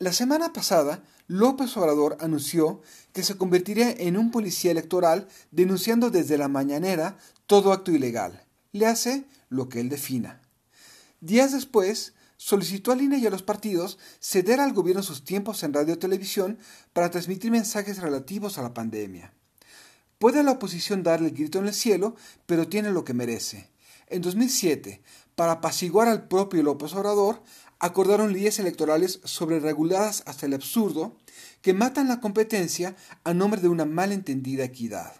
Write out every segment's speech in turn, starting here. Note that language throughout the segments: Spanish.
La semana pasada, López Obrador anunció que se convertiría en un policía electoral denunciando desde la mañanera todo acto ilegal. Le hace lo que él defina. Días después, solicitó al INE y a los partidos ceder al gobierno sus tiempos en radio y televisión para transmitir mensajes relativos a la pandemia. Puede la oposición darle el grito en el cielo, pero tiene lo que merece. En 2007, para apaciguar al propio López Obrador, acordaron leyes electorales sobrereguladas hasta el absurdo que matan la competencia a nombre de una malentendida equidad.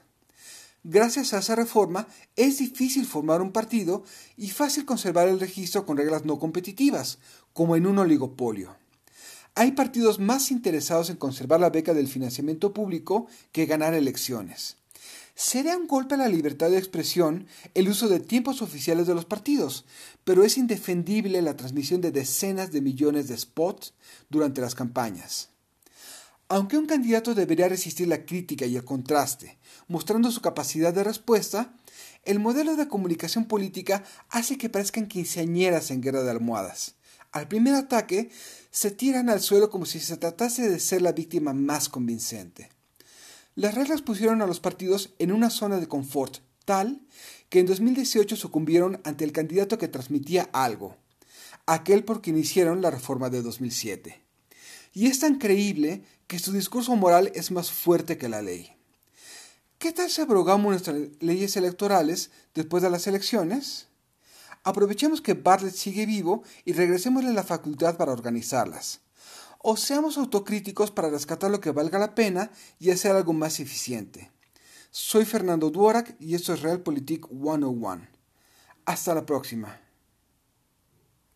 Gracias a esa reforma es difícil formar un partido y fácil conservar el registro con reglas no competitivas, como en un oligopolio. Hay partidos más interesados en conservar la beca del financiamiento público que ganar elecciones. Sería un golpe a la libertad de expresión el uso de tiempos oficiales de los partidos, pero es indefendible la transmisión de decenas de millones de spots durante las campañas. Aunque un candidato debería resistir la crítica y el contraste, mostrando su capacidad de respuesta, el modelo de comunicación política hace que parezcan quinceañeras en guerra de almohadas. Al primer ataque, se tiran al suelo como si se tratase de ser la víctima más convincente. Las reglas pusieron a los partidos en una zona de confort tal que en 2018 sucumbieron ante el candidato que transmitía algo, aquel por quien hicieron la reforma de 2007. Y es tan creíble que su discurso moral es más fuerte que la ley. ¿Qué tal si abrogamos nuestras leyes electorales después de las elecciones? Aprovechemos que Bartlett sigue vivo y regresémosle la facultad para organizarlas o seamos autocríticos para rescatar lo que valga la pena y hacer algo más eficiente. Soy Fernando Duorak y esto es Realpolitik 101. Hasta la próxima.